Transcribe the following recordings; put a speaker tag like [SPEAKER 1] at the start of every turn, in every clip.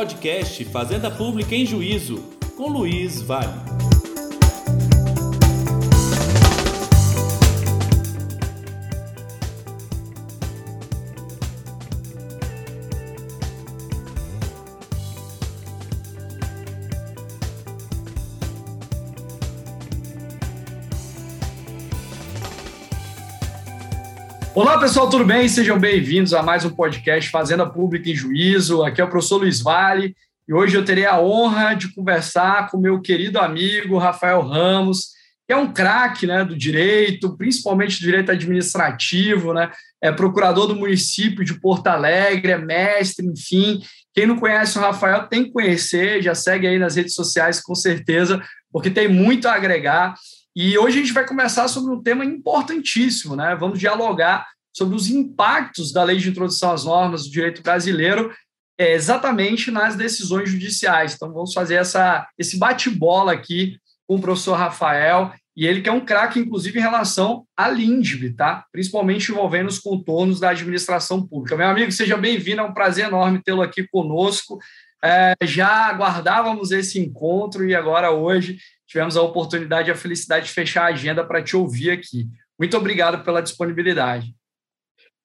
[SPEAKER 1] podcast Fazenda Pública em Juízo, com Luiz Vale.
[SPEAKER 2] Olá, pessoal, tudo bem? Sejam bem-vindos a mais um podcast Fazenda Pública em Juízo. Aqui é o professor Luiz Vale e hoje eu terei a honra de conversar com meu querido amigo Rafael Ramos, que é um craque né, do direito, principalmente do direito administrativo, né? é procurador do município de Porto Alegre, é mestre, enfim. Quem não conhece o Rafael tem que conhecer, já segue aí nas redes sociais com certeza, porque tem muito a agregar. E hoje a gente vai conversar sobre um tema importantíssimo, né? Vamos dialogar sobre os impactos da lei de introdução às normas do direito brasileiro é, exatamente nas decisões judiciais. Então, vamos fazer essa, esse bate-bola aqui com o professor Rafael, e ele que é um craque, inclusive, em relação à LINDB, tá? Principalmente envolvendo os contornos da administração pública. Meu amigo, seja bem-vindo, é um prazer enorme tê-lo aqui conosco. É, já aguardávamos esse encontro e agora hoje tivemos a oportunidade e a felicidade de fechar a agenda para te ouvir aqui. Muito obrigado pela disponibilidade.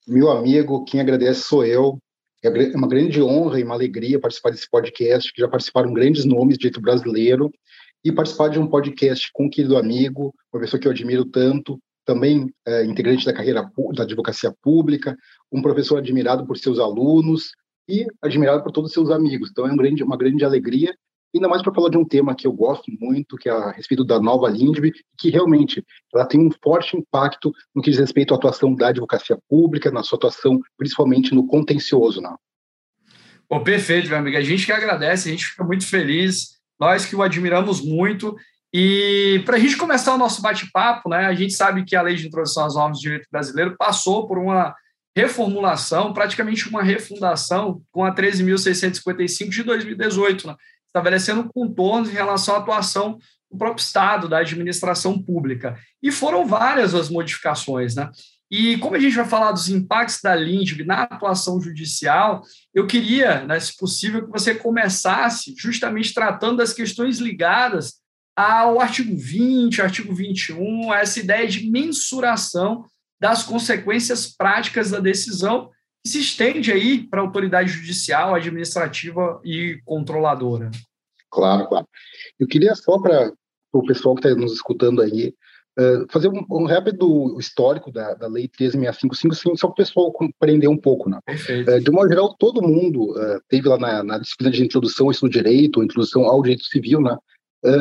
[SPEAKER 3] Meu amigo, quem agradece sou eu. É, é uma grande honra e uma alegria participar desse podcast, que já participaram grandes nomes de direito brasileiro, e participar de um podcast com um querido amigo, uma pessoa que eu admiro tanto, também é, integrante da carreira da advocacia pública, um professor admirado por seus alunos e admirado por todos os seus amigos. Então é um grande, uma grande alegria ainda mais para falar de um tema que eu gosto muito, que é a respeito da nova LINDB, que realmente ela tem um forte impacto no que diz respeito à atuação da advocacia pública, na sua atuação principalmente no contencioso. Não?
[SPEAKER 2] Pô, perfeito, meu amigo. A gente que agradece, a gente fica muito feliz, nós que o admiramos muito. E para a gente começar o nosso bate-papo, né, a gente sabe que a Lei de Introdução às Normas do Direito Brasileiro passou por uma reformulação, praticamente uma refundação, com a 13.655 de 2018, né? Estabelecendo contornos em relação à atuação do próprio Estado, da administração pública. E foram várias as modificações, né? E como a gente vai falar dos impactos da LINDB na atuação judicial, eu queria, né, se possível, que você começasse justamente tratando das questões ligadas ao artigo 20, artigo 21, essa ideia de mensuração das consequências práticas da decisão que se estende aí para a autoridade judicial, administrativa e controladora.
[SPEAKER 3] Claro, claro. Eu queria só para o pessoal que está nos escutando aí, uh, fazer um, um, rápido histórico da, da Lei 13.655, só para o pessoal compreender um pouco. Né? Uh, de modo geral, todo mundo uh, teve lá na, na, disciplina de introdução ao ensino direito, introdução ao direito civil, né?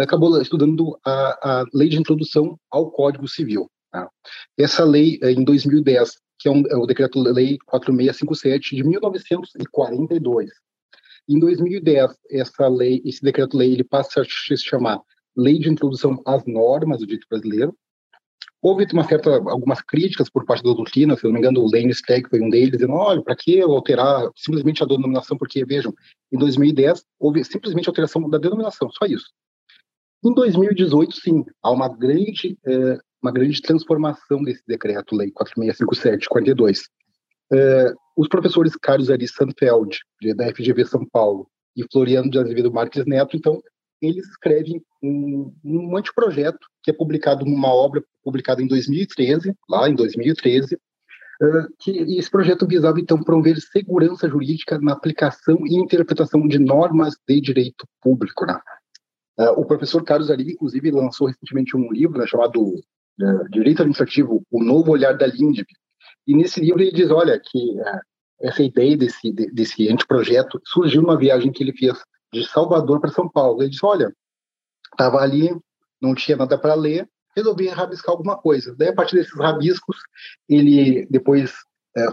[SPEAKER 3] acabou estudando a, a Lei de Introdução ao Código Civil. Tá? Essa lei, em 2010, que é, um, é o Decreto-Lei 4657 de 1942. Em 2010, essa lei, esse decreto-lei, ele passa a se chamar Lei de Introdução às Normas do Direito Brasileiro. Houve uma certa, algumas críticas por parte da doutrina, se não me engano, o Lane Steg foi um deles, dizendo, olha, para que alterar simplesmente a denominação? Porque, vejam, em 2010 houve simplesmente alteração da denominação, só isso. Em 2018, sim, há uma grande eh, uma grande transformação desse decreto-lei 4657-42. É, os professores Carlos Ari Sanfeld, da FGV São Paulo, e Floriano de Azevedo Marques Neto, então, eles escrevem um, um anteprojeto que é publicado numa obra publicada em 2013, lá em 2013, Uh, que esse projeto visava, então, promover segurança jurídica na aplicação e interpretação de normas de direito público. Né? Uh, o professor Carlos Ari, inclusive, lançou recentemente um livro né, chamado Direito Administrativo, O Novo Olhar da LINDB. E nesse livro ele diz, olha, que uh, essa ideia desse, desse anteprojeto surgiu numa viagem que ele fez de Salvador para São Paulo. Ele disse, olha, estava ali, não tinha nada para ler, resolvi rabiscar alguma coisa. Daí, a partir desses rabiscos, ele depois é,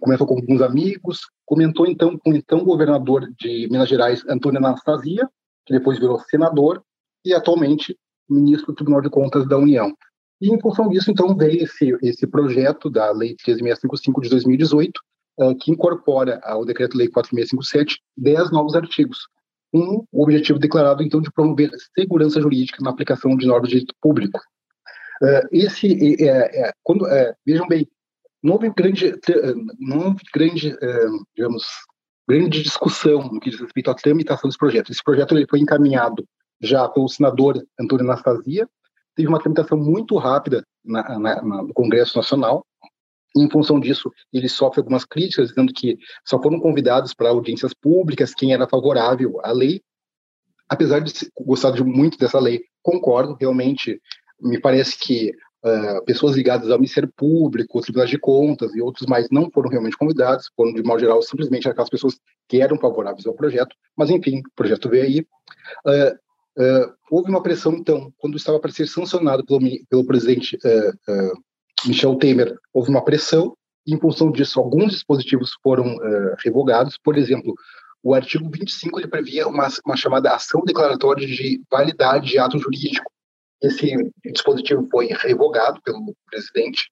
[SPEAKER 3] comentou com alguns amigos, comentou então com o então governador de Minas Gerais, Antônio Anastasia, que depois virou senador, e atualmente ministro do Tribunal de Contas da União. E, em função disso, então, veio esse, esse projeto da Lei 13655 de 2018, uh, que incorpora ao Decreto-Lei 4657 10 novos artigos, com o objetivo declarado, então, de promover segurança jurídica na aplicação de normas de direito público. Uh, esse, é, é, quando, é, vejam bem, não houve grande, não houve grande digamos, grande discussão no que diz respeito à tramitação desse projeto. Esse projeto ele foi encaminhado já pelo senador Antônio Anastasia, teve uma tramitação muito rápida na, na, na, no Congresso Nacional, e, em função disso, ele sofre algumas críticas, dizendo que só foram convidados para audiências públicas quem era favorável à lei. Apesar de gostar de muito dessa lei, concordo, realmente, me parece que uh, pessoas ligadas ao Ministério Público, Tribunais de Contas e outros mais não foram realmente convidados, foram, de modo geral, simplesmente aquelas pessoas que eram favoráveis ao projeto, mas, enfim, o projeto veio aí. Uh, Uh, houve uma pressão, então, quando estava para ser sancionado pelo, pelo presidente uh, uh, Michel Temer, houve uma pressão, e em função disso, alguns dispositivos foram revogados. Por exemplo, o artigo 25 ele previa uma, uma chamada ação declaratória de validade de ato jurídico. Esse dispositivo foi revogado pelo presidente.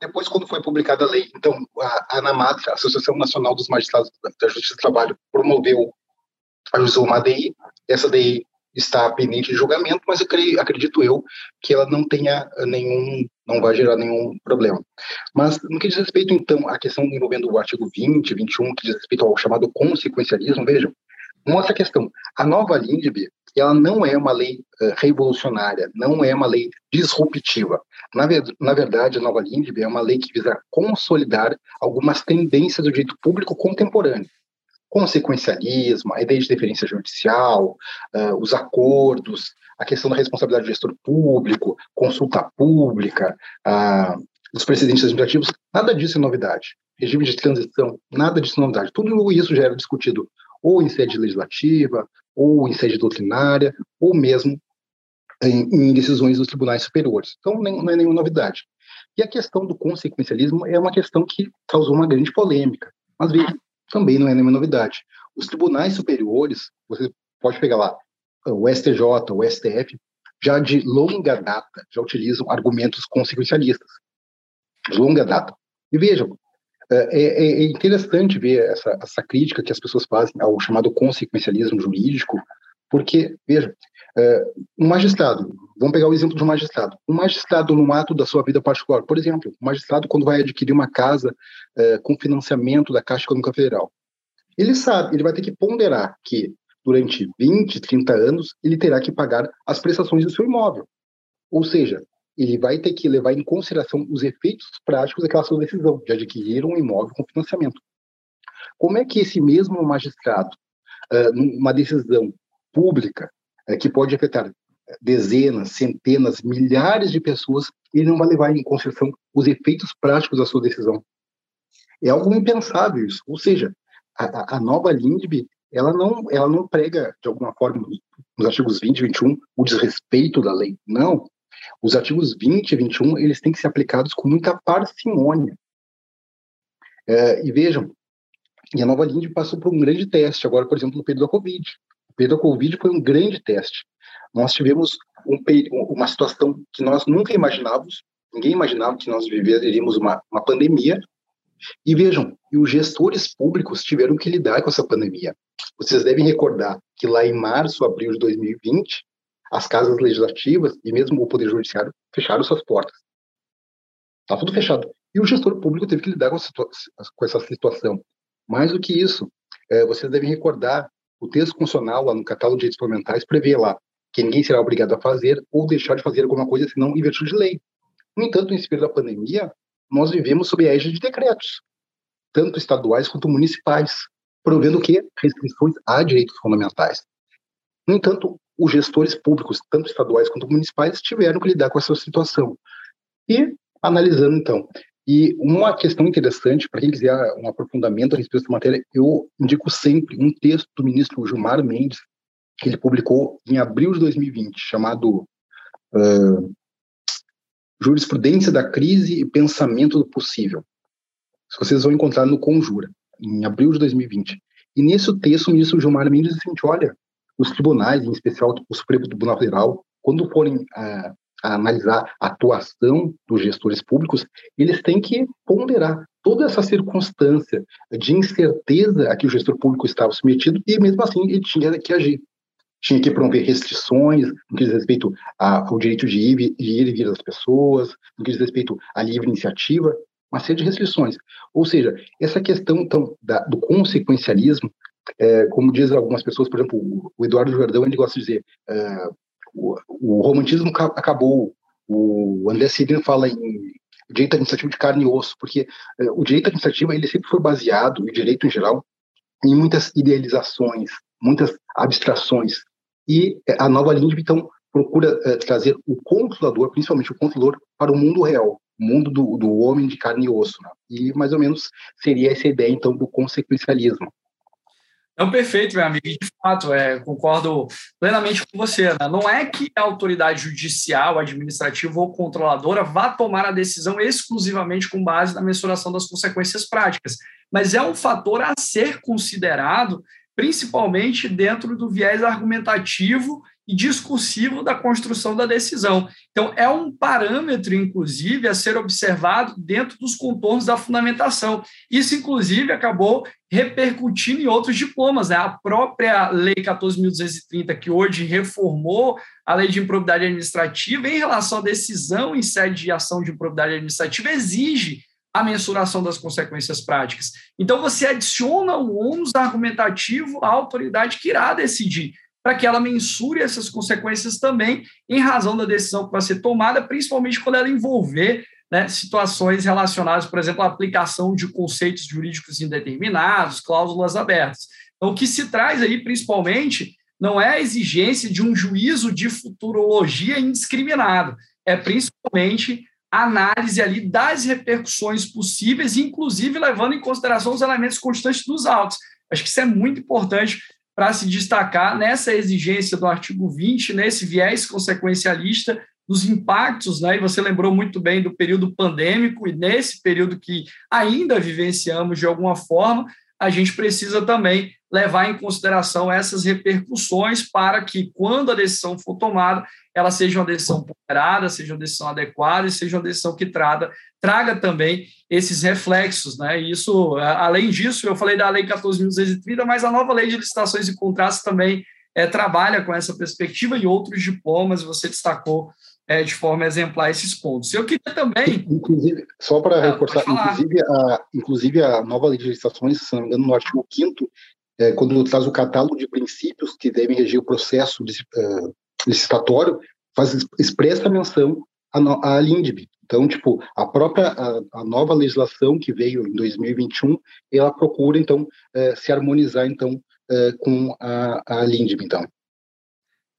[SPEAKER 3] depois, quando foi publicada a lei, então, a ANAMAT, a Associação Nacional dos Magistrados da Justiça do Trabalho, promoveu ajuizou uma DI, essa DI está pendente de julgamento, mas eu creio, acredito eu que ela não tenha nenhum, não vai gerar nenhum problema. Mas no que diz respeito, então, à questão envolvendo o artigo 20, 21, que diz respeito ao chamado consequencialismo, vejam, mostra a questão. A nova LINDB, ela não é uma lei uh, revolucionária, não é uma lei disruptiva. Na, ver, na verdade, a nova LINDB é uma lei que visa consolidar algumas tendências do direito público contemporâneo consequencialismo, a ideia de deferência judicial, uh, os acordos, a questão da responsabilidade do gestor público, consulta pública, uh, os precedentes administrativos, nada disso é novidade. Regime de transição, nada disso é novidade. Tudo isso já era discutido ou em sede legislativa, ou em sede doutrinária, ou mesmo em, em decisões dos tribunais superiores. Então, nem, não é nenhuma novidade. E a questão do consequencialismo é uma questão que causou uma grande polêmica. Mas veja, também não é nenhuma novidade. Os tribunais superiores, você pode pegar lá, o STJ, o STF, já de longa data, já utilizam argumentos consequencialistas. De longa data. E vejam, é, é, é interessante ver essa, essa crítica que as pessoas fazem ao chamado consequencialismo jurídico, porque, veja, é, um magistrado, vamos pegar o exemplo um magistrado. Um magistrado, no ato da sua vida particular, por exemplo, um magistrado, quando vai adquirir uma casa é, com financiamento da Caixa Econômica Federal, ele sabe, ele vai ter que ponderar que durante 20, 30 anos, ele terá que pagar as prestações do seu imóvel. Ou seja, ele vai ter que levar em consideração os efeitos práticos daquela sua decisão de adquirir um imóvel com financiamento. Como é que esse mesmo magistrado, uh, numa decisão pública, uh, que pode afetar dezenas, centenas, milhares de pessoas, ele não vai levar em consideração os efeitos práticos da sua decisão? É algo impensável isso. Ou seja, a, a nova LINDB, ela não, ela não prega, de alguma forma, nos artigos 20 e 21, o desrespeito da lei. Não. Os artigos 20 e 21, eles têm que ser aplicados com muita parcimônia. É, e vejam, e a nova LINDB passou por um grande teste, agora, por exemplo, no período da Covid. O período da Covid foi um grande teste. Nós tivemos um, uma situação que nós nunca imaginávamos, ninguém imaginava que nós viveríamos uma, uma pandemia, e vejam, e os gestores públicos tiveram que lidar com essa pandemia. Vocês devem recordar que lá em março, abril de 2020, as casas legislativas e mesmo o Poder Judiciário fecharam suas portas. Está tudo fechado. E o gestor público teve que lidar com, com essa situação. Mais do que isso, é, vocês devem recordar o texto constitucional lá no catálogo de direitos fundamentais prevê lá que ninguém será obrigado a fazer ou deixar de fazer alguma coisa senão em virtude de lei. No entanto, nesse período da pandemia, nós vivemos sob a égide de decretos, tanto estaduais quanto municipais, provendo que restrições a direitos fundamentais. No entanto, os gestores públicos, tanto estaduais quanto municipais, tiveram que lidar com essa situação. E, analisando então, e uma questão interessante, para quem quiser um aprofundamento a respeito dessa matéria, eu indico sempre um texto do ministro Gilmar Mendes, que ele publicou em abril de 2020, chamado uh, Jurisprudência da Crise e Pensamento do Possível. Isso vocês vão encontrar no Conjura, em abril de 2020. E nesse texto, o ministro Gilmar Mendes disse assim, olha, os tribunais, em especial o Supremo Tribunal Federal, quando forem a, analisar a atuação dos gestores públicos, eles têm que ponderar toda essa circunstância de incerteza a que o gestor público estava submetido e, mesmo assim, ele tinha que agir tinha que promover restrições no que diz respeito ao direito de ir, de ir e vir das pessoas, no que diz respeito à livre iniciativa. uma série de restrições. Ou seja, essa questão então, da, do consequencialismo, é, como diz algumas pessoas, por exemplo, o, Eduardo Jordão, ele gosta de dizer, é, o, o, romantismo acabou, o André Cirino fala em direito administrativo de carne e osso, porque é, o direito administrativo ele sempre foi baseado, o direito em geral, em muitas idealizações, muitas abstrações. E é, a nova LINDB, então, procura é, trazer o controlador, principalmente o controlador, para o mundo real, o mundo do, do homem de carne e osso. Né? E mais ou menos seria essa ideia, então, do consequencialismo.
[SPEAKER 2] Não, perfeito, meu amigo. De fato, é, concordo plenamente com você. Né? Não é que a autoridade judicial, administrativa ou controladora vá tomar a decisão exclusivamente com base na mensuração das consequências práticas, mas é um fator a ser considerado, principalmente dentro do viés argumentativo e discursivo da construção da decisão. Então, é um parâmetro, inclusive, a ser observado dentro dos contornos da fundamentação. Isso, inclusive, acabou repercutindo em outros diplomas. Né? A própria Lei 14.230, que hoje reformou a Lei de Improbidade Administrativa, em relação à decisão em sede de ação de improbidade administrativa, exige a mensuração das consequências práticas. Então, você adiciona o ônus argumentativo à autoridade que irá decidir para que ela mensure essas consequências também em razão da decisão que vai ser tomada, principalmente quando ela envolver né, situações relacionadas, por exemplo, à aplicação de conceitos jurídicos indeterminados, cláusulas abertas. Então, o que se traz aí, principalmente, não é a exigência de um juízo de futurologia indiscriminado, é principalmente análise ali das repercussões possíveis, inclusive levando em consideração os elementos constantes dos autos. Acho que isso é muito importante para se destacar nessa exigência do artigo 20, nesse viés consequencialista dos impactos, né? E você lembrou muito bem do período pandêmico e nesse período que ainda vivenciamos de alguma forma, a gente precisa também levar em consideração essas repercussões para que, quando a decisão for tomada, ela seja uma decisão ponderada, seja uma decisão adequada e seja uma decisão que traga, traga também esses reflexos. Né? E isso, além disso, eu falei da Lei 14.230, mas a nova Lei de Licitações e Contratos também é, trabalha com essa perspectiva e outros diplomas, você destacou é, de forma exemplar esses pontos. Eu queria também.
[SPEAKER 3] Inclusive, só para ah, reforçar, inclusive a, inclusive a nova lei de licitações, se não me engano, no artigo 5, é, quando traz o catálogo de princípios que devem regir o processo de, uh, licitatório, faz expressa menção à, à LINDB. Então, tipo, a própria a, a, nova legislação que veio em 2021, ela procura então uh, se harmonizar então uh, com a, a LINDB, então.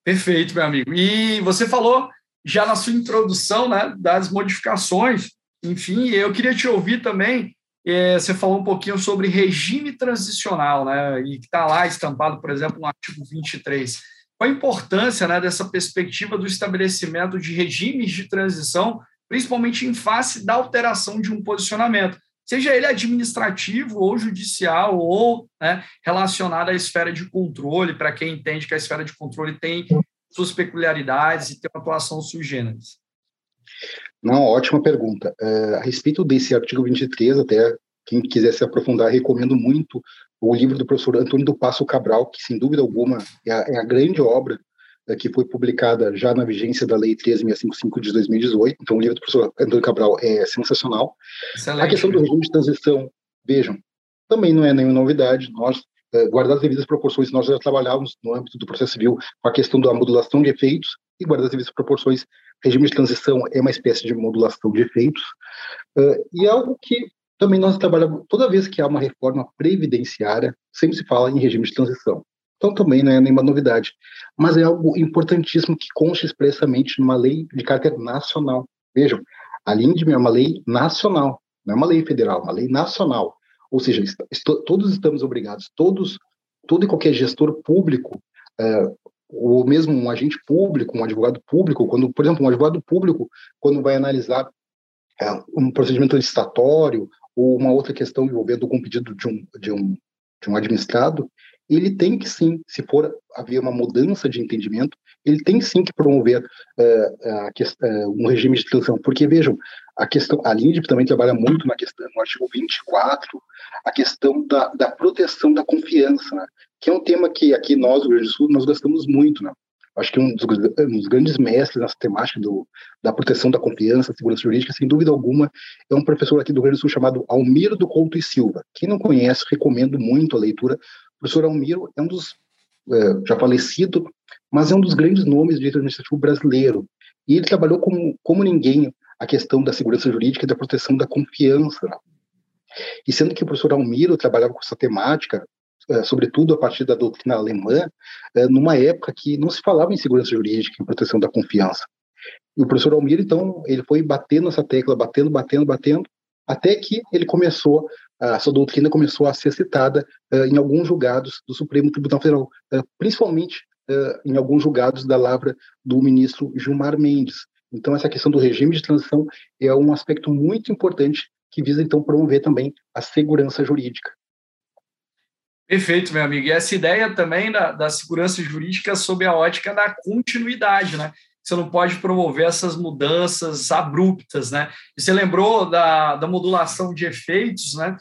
[SPEAKER 2] Perfeito, meu amigo. E você falou já na sua introdução, né, das modificações. Enfim, eu queria te ouvir também. É, você falou um pouquinho sobre regime transicional, né, e que está lá estampado, por exemplo, no artigo 23. Qual a importância né, dessa perspectiva do estabelecimento de regimes de transição, principalmente em face da alteração de um posicionamento, seja ele administrativo ou judicial, ou né, relacionado à esfera de controle, para quem entende que a esfera de controle tem suas peculiaridades e ter uma atuação sui generis?
[SPEAKER 3] Não, ótima pergunta. É, a respeito desse artigo 23, até quem quiser se aprofundar, recomendo muito o livro do professor Antônio do Passo Cabral, que sem dúvida alguma é a, é a grande obra é, que foi publicada já na vigência da Lei 13655 de 2018. Então, o livro do professor Antônio Cabral é sensacional. Excelente. A questão do regime de transição, vejam, também não é nenhuma novidade. Nós eh, guardar as devidas proporções, nós já trabalhávamos no âmbito do processo civil com a questão da modulação de efeitos e guardar as devidas proporções. Regime de transição é uma espécie de modulação de efeitos uh, e é algo que também nós trabalhamos toda vez que há uma reforma previdenciária, sempre se fala em regime de transição. Então também não é nenhuma novidade, mas é algo importantíssimo que consta expressamente numa lei de caráter nacional. Vejam, a LINDM é uma lei nacional, não é uma lei federal, é uma lei nacional. Ou seja, todos estamos obrigados, todos, todo e qualquer gestor público, é, ou mesmo um agente público, um advogado público, quando, por exemplo, um advogado público, quando vai analisar é, um procedimento licitatório ou uma outra questão envolvendo algum pedido de um, de um, de um administrado, ele tem que sim, se for haver uma mudança de entendimento, ele tem sim que promover uh, uh, um regime de transição, porque vejam, a questão, a LINDB também trabalha muito na questão, no artigo 24, a questão da, da proteção da confiança, né? que é um tema que aqui nós, no Rio Grande do Sul, nós gostamos muito, né? acho que um dos, um dos, grandes mestres nessa temática do, da proteção da confiança, segurança jurídica, sem dúvida alguma, é um professor aqui do Rio Grande do Sul chamado Almiro do Couto e Silva. Quem não conhece, recomendo muito a leitura. O professor Almiro é um dos, é, já falecido, mas é um dos grandes nomes do direito administrativo brasileiro. E ele trabalhou como, como ninguém a questão da segurança jurídica e da proteção da confiança. E sendo que o professor Almiro trabalhava com essa temática, é, sobretudo a partir da doutrina alemã, é, numa época que não se falava em segurança jurídica, em proteção da confiança. E o professor Almir, então, ele foi batendo essa tecla, batendo, batendo, batendo, até que ele começou, a sua doutrina começou a ser citada uh, em alguns julgados do Supremo Tribunal Federal, uh, principalmente uh, em alguns julgados da lavra do ministro Gilmar Mendes. Então, essa questão do regime de transição é um aspecto muito importante que visa, então, promover também a segurança jurídica.
[SPEAKER 2] Perfeito, meu amigo. E essa ideia também da, da segurança jurídica sob a ótica da continuidade, né? Você não pode promover essas mudanças abruptas, né? E você lembrou da, da modulação de efeitos, né?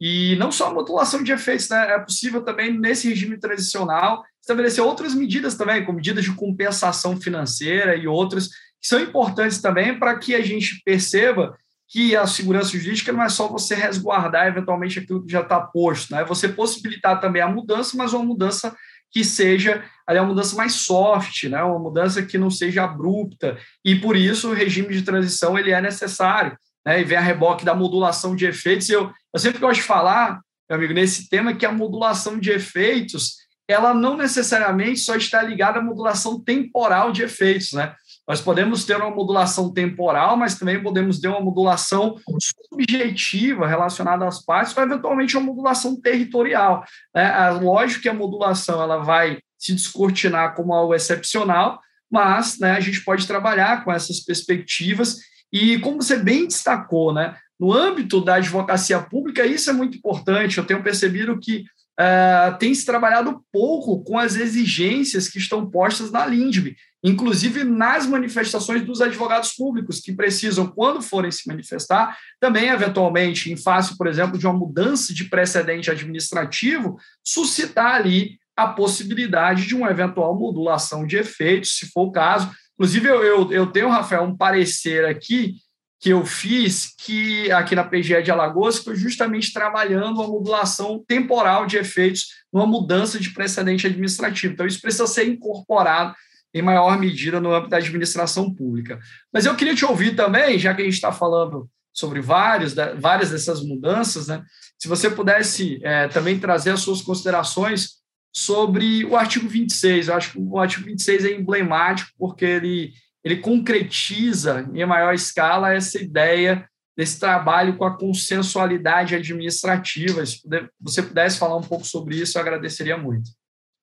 [SPEAKER 2] E não só a modulação de efeitos, né? É possível também, nesse regime transicional, estabelecer outras medidas também, como medidas de compensação financeira e outras, que são importantes também para que a gente perceba que a segurança jurídica não é só você resguardar eventualmente aquilo que já está posto, né? É você possibilitar também a mudança, mas uma mudança que seja ali, uma mudança mais soft, né? Uma mudança que não seja abrupta e por isso o regime de transição ele é necessário, né? E vem a reboque da modulação de efeitos. Eu, eu sempre gosto de falar, meu amigo, nesse tema que a modulação de efeitos ela não necessariamente só está ligada à modulação temporal de efeitos, né? Nós podemos ter uma modulação temporal, mas também podemos ter uma modulação subjetiva relacionada às partes, ou eventualmente uma modulação territorial. É lógico que a modulação ela vai se descortinar como algo excepcional, mas né, a gente pode trabalhar com essas perspectivas e, como você bem destacou, né, no âmbito da advocacia pública, isso é muito importante. Eu tenho percebido que uh, tem se trabalhado pouco com as exigências que estão postas na LINDB, inclusive nas manifestações dos advogados públicos, que precisam, quando forem se manifestar, também, eventualmente, em face, por exemplo, de uma mudança de precedente administrativo, suscitar ali a possibilidade de uma eventual modulação de efeitos, se for o caso. Inclusive, eu, eu, eu tenho, Rafael, um parecer aqui que eu fiz que aqui na PGE de Alagoas foi justamente trabalhando a modulação temporal de efeitos numa mudança de precedente administrativo. Então, isso precisa ser incorporado em maior medida no âmbito da administração pública. Mas eu queria te ouvir também, já que a gente está falando sobre vários, várias dessas mudanças, né? se você pudesse é, também trazer as suas considerações sobre o artigo 26. Eu acho que o artigo 26 é emblemático porque ele ele concretiza em maior escala essa ideia desse trabalho com a consensualidade administrativa. Se você pudesse falar um pouco sobre isso, eu agradeceria muito.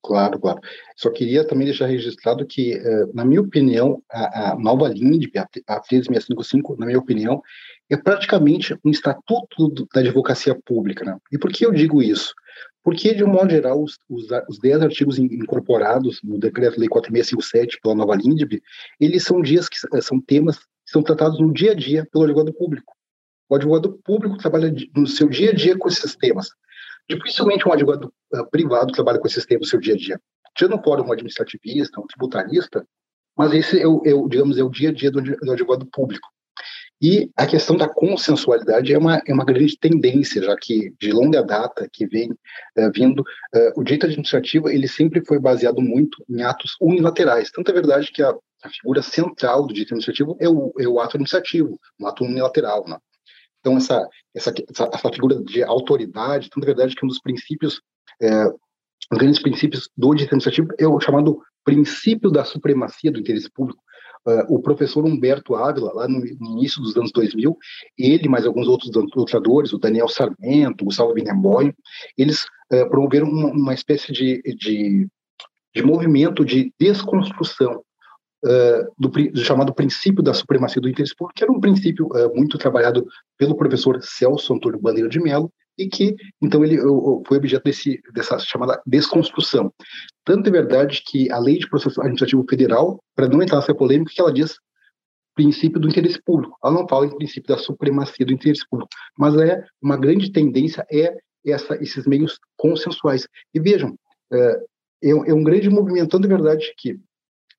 [SPEAKER 3] Claro, claro. Só queria também deixar registrado que, eh, na minha opinião, a, a nova LINDB, a 13655, na minha opinião, é praticamente um estatuto da advocacia pública. Né? E por que eu digo isso? Porque, de um modo geral, os, os, os 10 artigos incorporados no Decreto-Lei 4657 pela nova LINDB, eles são dias que são temas que são tratados no dia a dia pelo advogado público. O advogado público trabalha no seu dia a dia com esses temas. Dificilmente um advogado uh, privado trabalha com esses temas no seu dia a dia. Tirando fora um administrativista, um tributarista, mas esse é o, é o, digamos, é o dia a dia do, do advogado público. E a questão da consensualidade é uma, é uma grande tendência, já que de longa data que vem uh, vindo, uh, o direito administrativo ele sempre foi baseado muito em atos unilaterais. Tanto é verdade que a, a figura central do direito administrativo é o, é o ato administrativo, um ato unilateral. Né? Então, essa, essa, essa, figura de autoridade, tanto é verdade que um dos princípios, é, um grandes princípios do direito administrativo é o chamado princípio da supremacia do interesse público, Uh, o professor Humberto Ávila, lá no, início dos anos 2000, ele mais alguns outros doutradores, o Daniel Sarmento, o Gustavo Binemboim, eles uh, promoveram uma, uma espécie de, de, de, movimento de desconstrução uh, do, do, chamado princípio da supremacia do interesse público, que era um princípio muito trabalhado pelo professor Celso Antônio Bandeira de Mello, e que, então, ele foi objeto desse, dessa chamada desconstrução. Tanto é verdade que a Lei de Processo Administrativo Federal, para não entrar nessa polêmica, que ela diz princípio do interesse público. Ela não fala em princípio da supremacia do interesse público, mas é uma grande tendência é essa, esses meios consensuais. E vejam, é, é, é um grande movimento, tanto é verdade que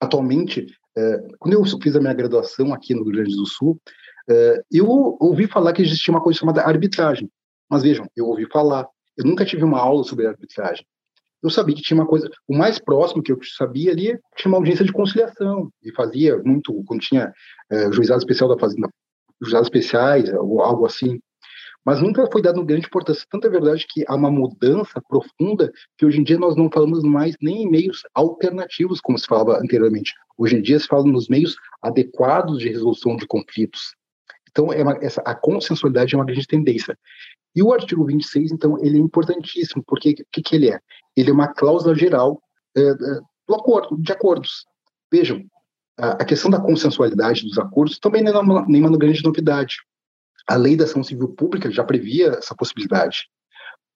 [SPEAKER 3] atualmente, é, quando eu fiz a minha graduação aqui no Rio Grande do Sul, é, eu ouvi falar que existia uma coisa chamada arbitragem. Mas vejam, eu ouvi falar, eu nunca tive uma aula sobre arbitragem. Eu sabia que tinha uma coisa, o mais próximo que eu sabia ali tinha uma audiência de conciliação, e fazia muito, quando tinha é, juizado especial da fazenda, juizados especiais, ou algo assim, mas nunca foi dado grande importância. Tanto é verdade que há uma mudança profunda que hoje em dia nós não falamos mais nem em meios alternativos, como se falava anteriormente. Hoje em dia se fala nos meios adequados de resolução de conflitos. Então, é uma, essa, a consensualidade é uma grande tendência. E o artigo 26, então, ele é importantíssimo, porque o que, que, ele é? Ele é uma cláusula geral é, do acordo, de acordos. Vejam, a, a questão da consensualidade dos acordos também não é uma, nenhuma grande novidade. A lei da ação civil pública já previa essa possibilidade,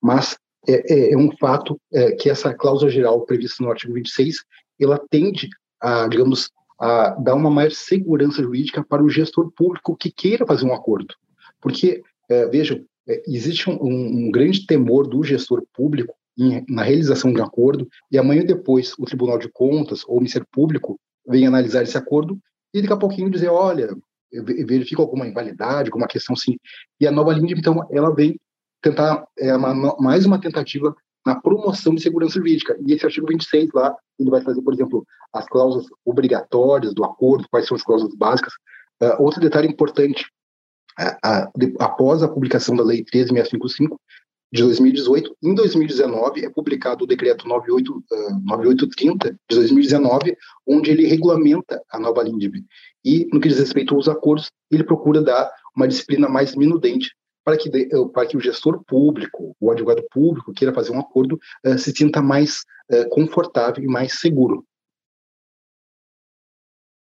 [SPEAKER 3] mas é, é, é um fato é, que essa cláusula geral prevista no artigo 26, ela tende a, digamos, a dar uma maior segurança jurídica para o gestor público que queira fazer um acordo. Porque, é, vejam, é, existe um, um, grande temor do gestor público em, na realização de um acordo, e amanhã depois o Tribunal de Contas ou o Ministério Público vem analisar esse acordo e daqui a pouquinho dizer, olha, verifica alguma invalidade, alguma questão assim. E a nova linha, então, ela vem tentar, é uma, mais uma tentativa na promoção de segurança jurídica. E esse artigo 26 lá, ele vai trazer, por exemplo, as cláusulas obrigatórias do acordo, quais são as cláusulas básicas. Uh, outro detalhe importante, uh, uh, de, após a publicação da Lei 13655, de 2018. Em 2019, é publicado o decreto 98, uh, 9830 de 2019, onde ele regulamenta a nova LINDB. E, no que diz respeito aos acordos, ele procura dar uma disciplina mais minudente para que, para que o gestor público, o advogado público, queira fazer um acordo, uh, se sinta mais uh, confortável e mais seguro.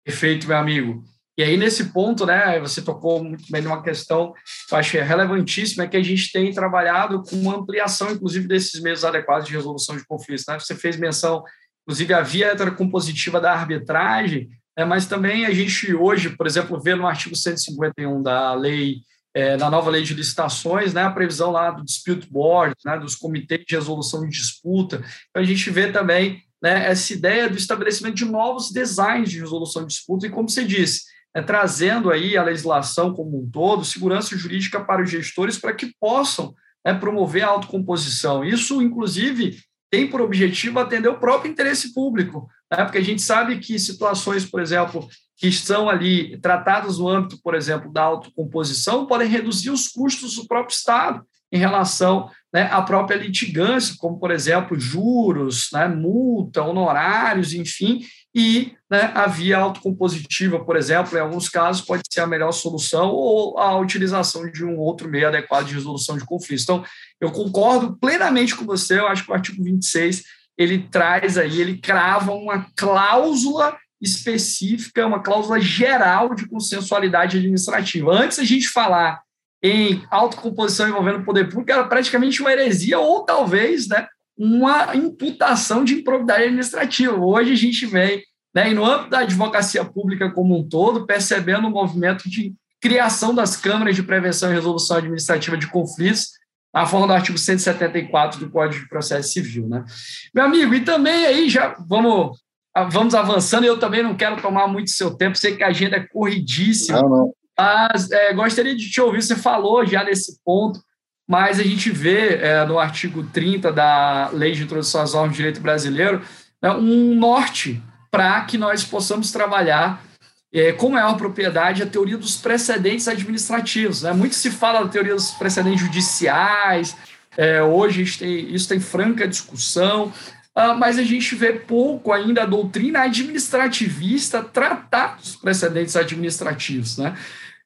[SPEAKER 2] Perfeito, meu amigo. E aí, nesse ponto, né, você tocou muito bem numa questão que eu acho é relevantíssima, é que a gente tem trabalhado com uma ampliação, inclusive, desses meios adequados de resolução de conflitos. Né? Você fez menção, inclusive, a via heterocompositiva da arbitragem, né, mas também a gente hoje, por exemplo, vê no artigo 151 da lei, é, na nova lei de licitações, né, a previsão lá do dispute board, né, dos comitês de resolução de disputa. Então, a gente vê também né, essa ideia do estabelecimento de novos designs de resolução de disputa, e como você disse, é, trazendo aí a legislação como um todo, segurança jurídica para os gestores para que possam é, promover a autocomposição. Isso, inclusive, tem por objetivo atender o próprio interesse público, né? porque a gente sabe que situações, por exemplo, que estão ali tratadas no âmbito, por exemplo, da autocomposição, podem reduzir os custos do próprio Estado em relação né, à própria litigância, como, por exemplo, juros, né, multa, honorários, enfim, e né, a via autocompositiva, por exemplo, em alguns casos pode ser a melhor solução ou a utilização de um outro meio adequado de resolução de conflitos. Então, eu concordo plenamente com você, eu acho que o artigo 26 ele traz aí, ele crava uma cláusula específica, uma cláusula geral de consensualidade administrativa. Antes a gente falar em autocomposição envolvendo o poder público, era praticamente uma heresia ou talvez né, uma imputação de improbidade administrativa. Hoje a gente vem, né, e no âmbito da advocacia pública como um todo, percebendo um movimento de criação das câmaras de prevenção e resolução administrativa de conflitos, na forma do artigo 174 do Código de Processo Civil. Né? Meu amigo, e também aí já vamos, vamos avançando, eu também não quero tomar muito seu tempo, sei que a agenda é corridíssima, não, não. mas é, gostaria de te ouvir, você falou já nesse ponto, mas a gente vê é, no artigo 30 da Lei de Introdução às Normas de Direito Brasileiro né, um norte para que nós possamos trabalhar é, com maior propriedade a teoria dos precedentes administrativos. Né? Muito se fala da teoria dos precedentes judiciais, é, hoje tem, isso tem franca discussão, uh, mas a gente vê pouco ainda a doutrina administrativista tratar dos precedentes administrativos. Né?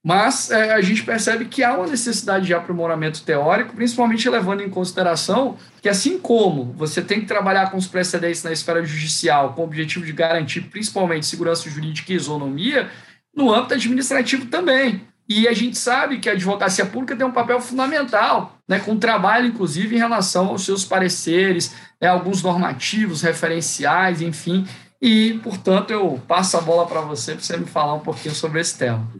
[SPEAKER 2] Mas é, a gente percebe que há uma necessidade de aprimoramento teórico, principalmente levando em consideração que, assim como você tem que trabalhar com os precedentes na esfera judicial com o objetivo de garantir principalmente segurança jurídica e isonomia, no âmbito administrativo também. E a gente sabe que a advocacia pública tem um papel fundamental, né, com trabalho, inclusive, em relação aos seus pareceres, né, alguns normativos, referenciais, enfim. E, portanto, eu passo a bola para você, para você me falar um pouquinho sobre esse tema.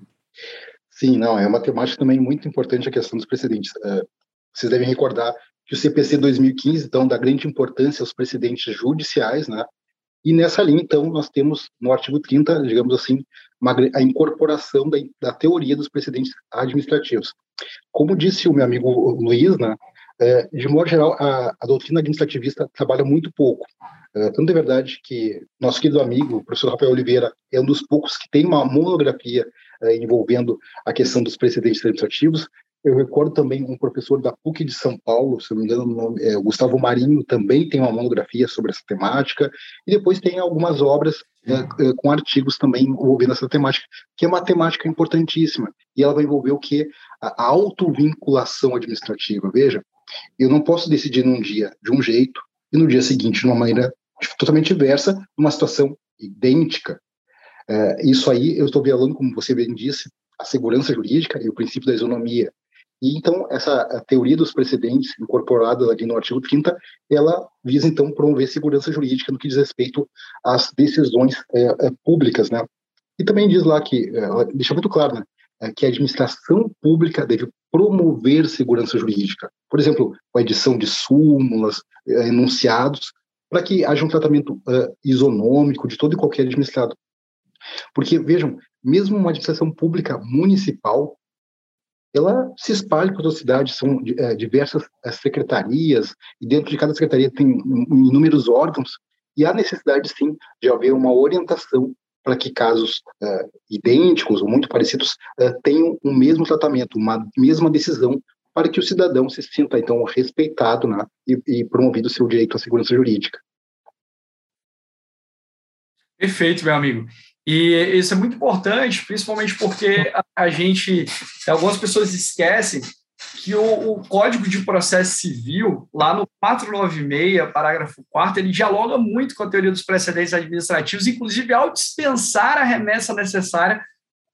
[SPEAKER 3] Sim, não, é uma temática também muito importante a questão dos precedentes. Uh, vocês devem recordar que o CPC 2015, então, dá grande importância aos precedentes judiciais, né? E nessa linha, então, nós temos no artigo 30, digamos assim, uma, a incorporação da, da, teoria dos precedentes administrativos. Como disse o meu amigo Luiz, né, é, de modo geral, a, a, doutrina administrativista trabalha muito pouco. É, tanto é verdade que nosso querido amigo, o professor Rafael Oliveira, é um dos poucos que tem uma monografia é, envolvendo a questão dos precedentes administrativos, eu recordo também um professor da PUC de São Paulo, se não me engano, é, o Gustavo Marinho, também tem uma monografia sobre essa temática, e depois tem algumas obras é, é, com artigos também envolvendo essa temática, que é uma temática importantíssima, e ela vai envolver o que? A autovinculação administrativa. Veja, eu não posso decidir num dia de um jeito e no dia seguinte de uma maneira totalmente diversa, numa situação idêntica. É, isso aí eu estou violando, como você bem disse, a segurança jurídica e o princípio da isonomia. E então essa teoria dos precedentes incorporada ali no artigo 30, ela visa então promover segurança jurídica no que diz respeito às decisões é, é, públicas, né? E também diz lá que é, deixa muito claro, né, é, que a administração pública deve promover segurança jurídica, por exemplo, com a edição de súmulas, é, enunciados, para que haja um tratamento é, isonômico de todo e qualquer administrado. Porque vejam, mesmo uma administração pública municipal ela se espalha por toda a cidade, são é, diversas é, secretarias, e dentro de cada secretaria tem inúmeros órgãos, e há necessidade, sim, de haver uma orientação para que casos é, idênticos ou muito parecidos é, tenham o mesmo tratamento, uma mesma decisão, para que o cidadão se sinta, então, respeitado né, e, e promovido o seu direito à segurança jurídica.
[SPEAKER 2] Perfeito, meu amigo. E isso é muito importante, principalmente porque a gente, algumas pessoas esquecem que o, o, Código de Processo Civil, lá no 496, parágrafo 4 ele dialoga muito com a teoria dos precedentes administrativos, inclusive ao dispensar a remessa necessária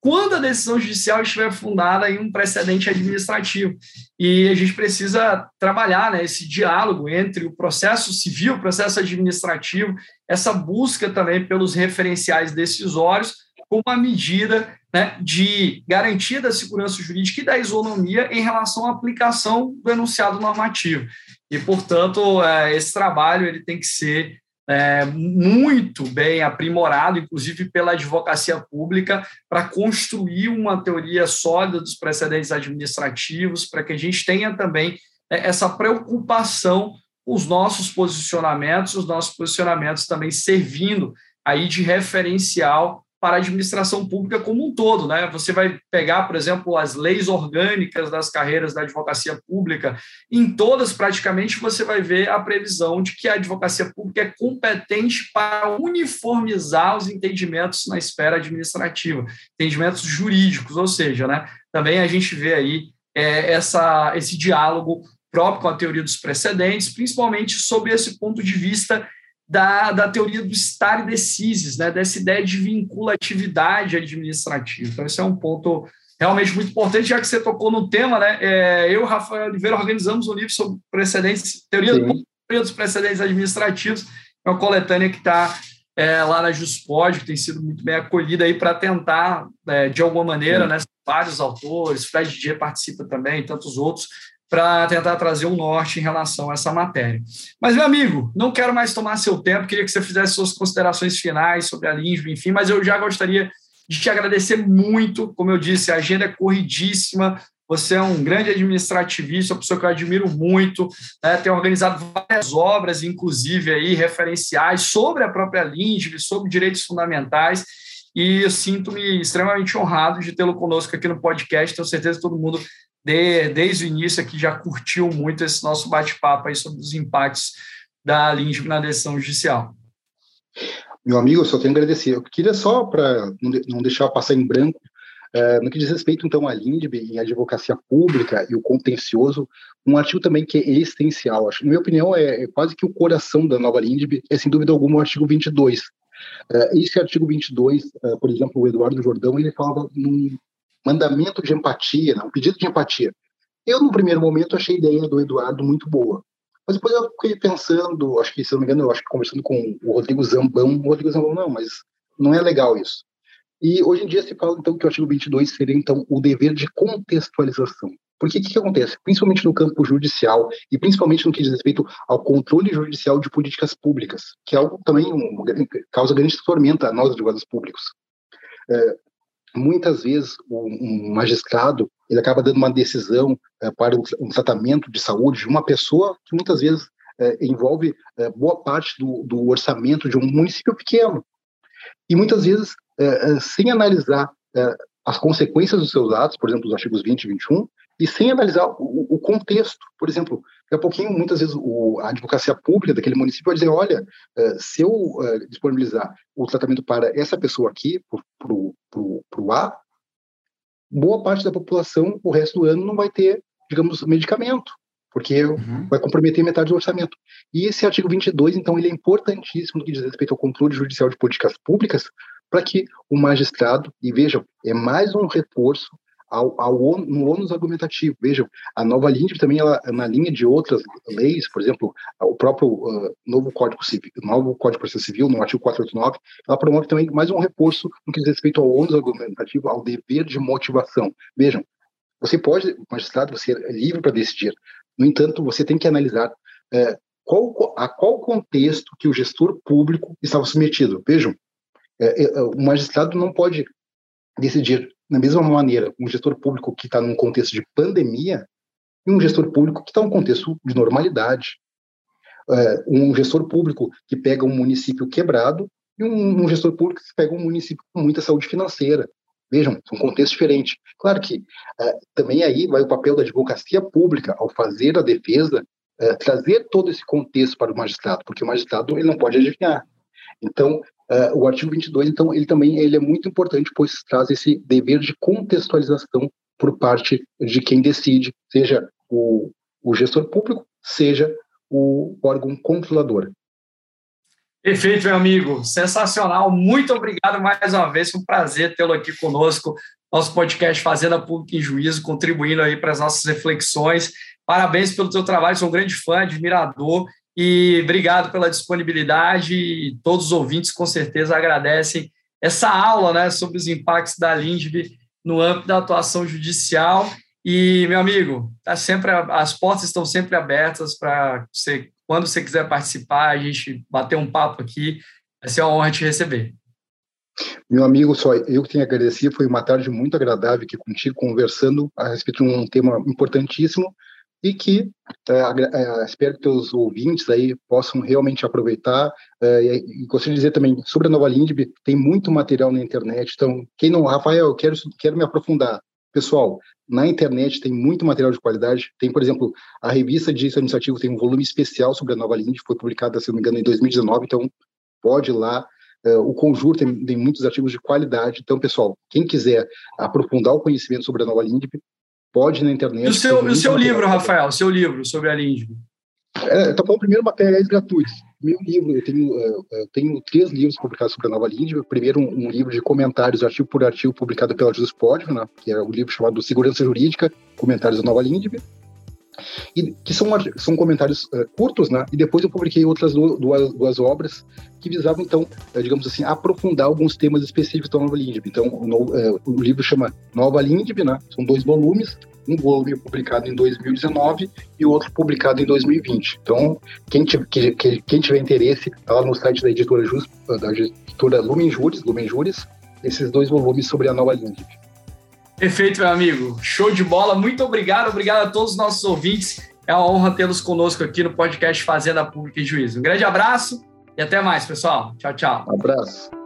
[SPEAKER 2] quando a decisão judicial estiver fundada em um precedente administrativo. E a gente precisa trabalhar né, esse diálogo entre o processo civil, o processo administrativo, essa busca também pelos referenciais decisórios, como uma medida né, de garantia da segurança jurídica e da isonomia em relação à aplicação do enunciado normativo. E, portanto, é, esse trabalho ele tem que ser é, muito bem aprimorado, inclusive pela advocacia pública, para construir uma teoria sólida dos precedentes administrativos, para que a gente tenha também é, essa preocupação com os nossos posicionamentos, os nossos posicionamentos também servindo aí de referencial para a administração pública como um todo. Né? Você vai pegar, por exemplo, as leis orgânicas das carreiras da advocacia pública, em todas, praticamente, você vai ver a previsão de que a advocacia pública é competente para uniformizar os entendimentos na esfera administrativa, entendimentos jurídicos, ou seja, né? também a gente vê aí é, essa, esse diálogo próprio com a teoria dos precedentes, principalmente sob esse ponto de vista da, da teoria do stare decisis, né, dessa ideia de vinculatividade administrativa. Então, esse é um ponto realmente muito importante, já que você tocou no tema, né? É, eu e Rafael Oliveira organizamos um livro sobre precedentes, teoria, dos precedentes administrativos, é uma coletânea que está é, lá na JustPod, que tem sido muito bem acolhida aí para tentar, é, de alguma maneira, né, vários autores, Fred Didier participa também, tantos outros, para tentar trazer um norte em relação a essa matéria. Mas, meu amigo, não quero mais tomar seu tempo, queria que você fizesse suas considerações finais sobre a LINSB, enfim, mas eu já gostaria de te agradecer muito. Como eu disse, a agenda é corridíssima, você é um grande administrativista, uma pessoa que eu admiro muito, né? tem organizado várias obras, inclusive aí, referenciais sobre a própria LINSB, sobre direitos fundamentais, e eu sinto-me extremamente honrado de tê-lo conosco aqui no podcast. Tenho certeza que todo mundo de, desde o início aqui já curtiu muito esse nosso bate-papo aí sobre os impactos da LINSB na decisão judicial.
[SPEAKER 3] Meu amigo, eu só tenho a agradecer. Eu queria só, para não deixar passar em branco, é, no que diz respeito, então, à LINDB e à advocacia pública e o contencioso, um artigo também que é essencial. Acho, na minha opinião, é, é quase que o coração da nova LINDB, é sem dúvida alguma o artigo 22. É, esse artigo 22, é, por exemplo, o Eduardo Jordão, ele falava num, mandamento de empatia, um pedido de empatia. Eu, no primeiro momento, achei a ideia do Eduardo muito boa. Mas depois eu fiquei pensando, acho que, se não me engano, eu acho que conversando com o Rodrigo Zambão, o Rodrigo Zambão, não, mas não é legal isso. E hoje em dia se fala, então, que o artigo 22 seria, então, o dever de contextualização. Porque o que, que, acontece? Principalmente no campo judicial e principalmente no que diz respeito ao controle judicial de políticas públicas, que é algo também um, causa grande tormenta a nós, advogados públicos. É, muitas vezes, um, magistrado ele acaba dando uma decisão é, para um tratamento de saúde de uma pessoa que muitas vezes é, envolve é, boa parte do, do orçamento de um município pequeno. E muitas vezes sem analisar as consequências dos seus atos, por exemplo, os artigos 20 e 21, e sem analisar o, o contexto. Por exemplo, daqui a pouquinho, muitas vezes, o, a advocacia pública daquele município vai dizer: olha, se eu disponibilizar o tratamento para essa pessoa aqui, para o A, boa parte da população, o resto do ano, não vai ter, digamos, medicamento porque uhum. vai comprometer metade do orçamento. E esse artigo 22, então, ele é importantíssimo no que diz respeito ao controle judicial de políticas públicas, para que o magistrado, e vejam, é mais um reforço ao, ao, no ônus argumentativo. Vejam, a nova LINDB também, ela, na linha de outras leis, por exemplo, o próprio uh, novo Código Civil, novo Código de Processo Civil, no artigo 489, ela promove também mais um reforço no que diz respeito ao ônus argumentativo, ao dever de motivação. Vejam, você pode, magistrado, você é livre para decidir. No entanto, você tem que analisar uh, qual, a qual contexto que o gestor público estava submetido. Vejam, o magistrado não pode decidir da mesma maneira um gestor público que está num contexto de pandemia e um gestor público que está num contexto de normalidade. É, um gestor público que pega um município quebrado e um, um, gestor público que pega um município com muita saúde financeira. Vejam, são contextos diferentes. Claro que é, também aí vai o papel da advocacia pública ao fazer a defesa, é, trazer todo esse contexto para o magistrado, porque o magistrado ele não pode adivinhar. Então, Uh, o artigo 22, então, ele também ele é muito importante, pois traz esse dever de contextualização por parte de quem decide, seja o, o gestor público, seja o órgão controlador.
[SPEAKER 2] Perfeito, meu amigo. Sensacional. Muito obrigado mais uma vez. Foi um prazer tê-lo aqui conosco. Nosso podcast Fazenda Pública em Juízo, contribuindo aí para as nossas reflexões. Parabéns pelo seu trabalho. Sou um grande fã, admirador e obrigado pela disponibilidade. Todos os ouvintes, com certeza, agradecem essa aula né, sobre os impactos da LINDB no âmbito da atuação judicial. E, meu amigo, tá sempre, as portas estão sempre abertas para você, quando você quiser participar, a gente bater um papo aqui. Vai ser uma honra te receber.
[SPEAKER 3] Meu amigo, só eu que tenho a agradecer. Foi uma tarde muito agradável aqui contigo, conversando a respeito de um tema importantíssimo e que é, é, espero que os ouvintes aí possam realmente aproveitar é, e, gostaria de dizer também sobre a Nova Lindb, tem muito material na internet, então quem não, Rafael, quero quero me aprofundar. Pessoal, na internet tem muito material de qualidade. Tem, por exemplo, a revista de Direito Administrativo tem um volume especial sobre a Nova Lindb, foi publicada, se não me engano, em 2019, então pode ir lá. o Conjur tem, tem muitos artigos de qualidade. Então, pessoal, quem quiser aprofundar o conhecimento sobre a Nova Lindb, pode na internet.
[SPEAKER 2] E o seu, o seu livro, Rafael, o seu livro sobre a Lindbe?
[SPEAKER 3] É, tá bom, primeiro materiais gratuitos. Meu livro, eu tenho, é, eu tenho três livros publicados sobre a Nova Lindbe. Primeiro, um, um, livro de comentários, artigo por artigo, publicado pela Jesus Podre, né, que é o um livro chamado Segurança Jurídica, Comentários da Nova Lindbe. E, que são, são comentários uh, curtos, né? E depois eu publiquei outras duas, duas obras que visavam, então, uh, digamos assim, aprofundar alguns temas específicos da Nova Lindbe. Então, o, no, uh, o livro chama Nova Lindbe, né? São dois volumes, um volume publicado em 2019 e o outro publicado em 2020. Então, quem tiver, que, quem tiver interesse, tá lá no site da editora, Just, da editora Lumen Juris, Lumen Juris, esses dois volumes sobre a Nova Lindbe.
[SPEAKER 2] Perfeito, meu amigo. Show de bola. Muito obrigado. Obrigado a todos os nossos ouvintes. É uma honra tê-los conosco aqui no podcast Fazenda Pública e Juízo. Um grande abraço e até mais, pessoal. Tchau, tchau.
[SPEAKER 3] Um abraço.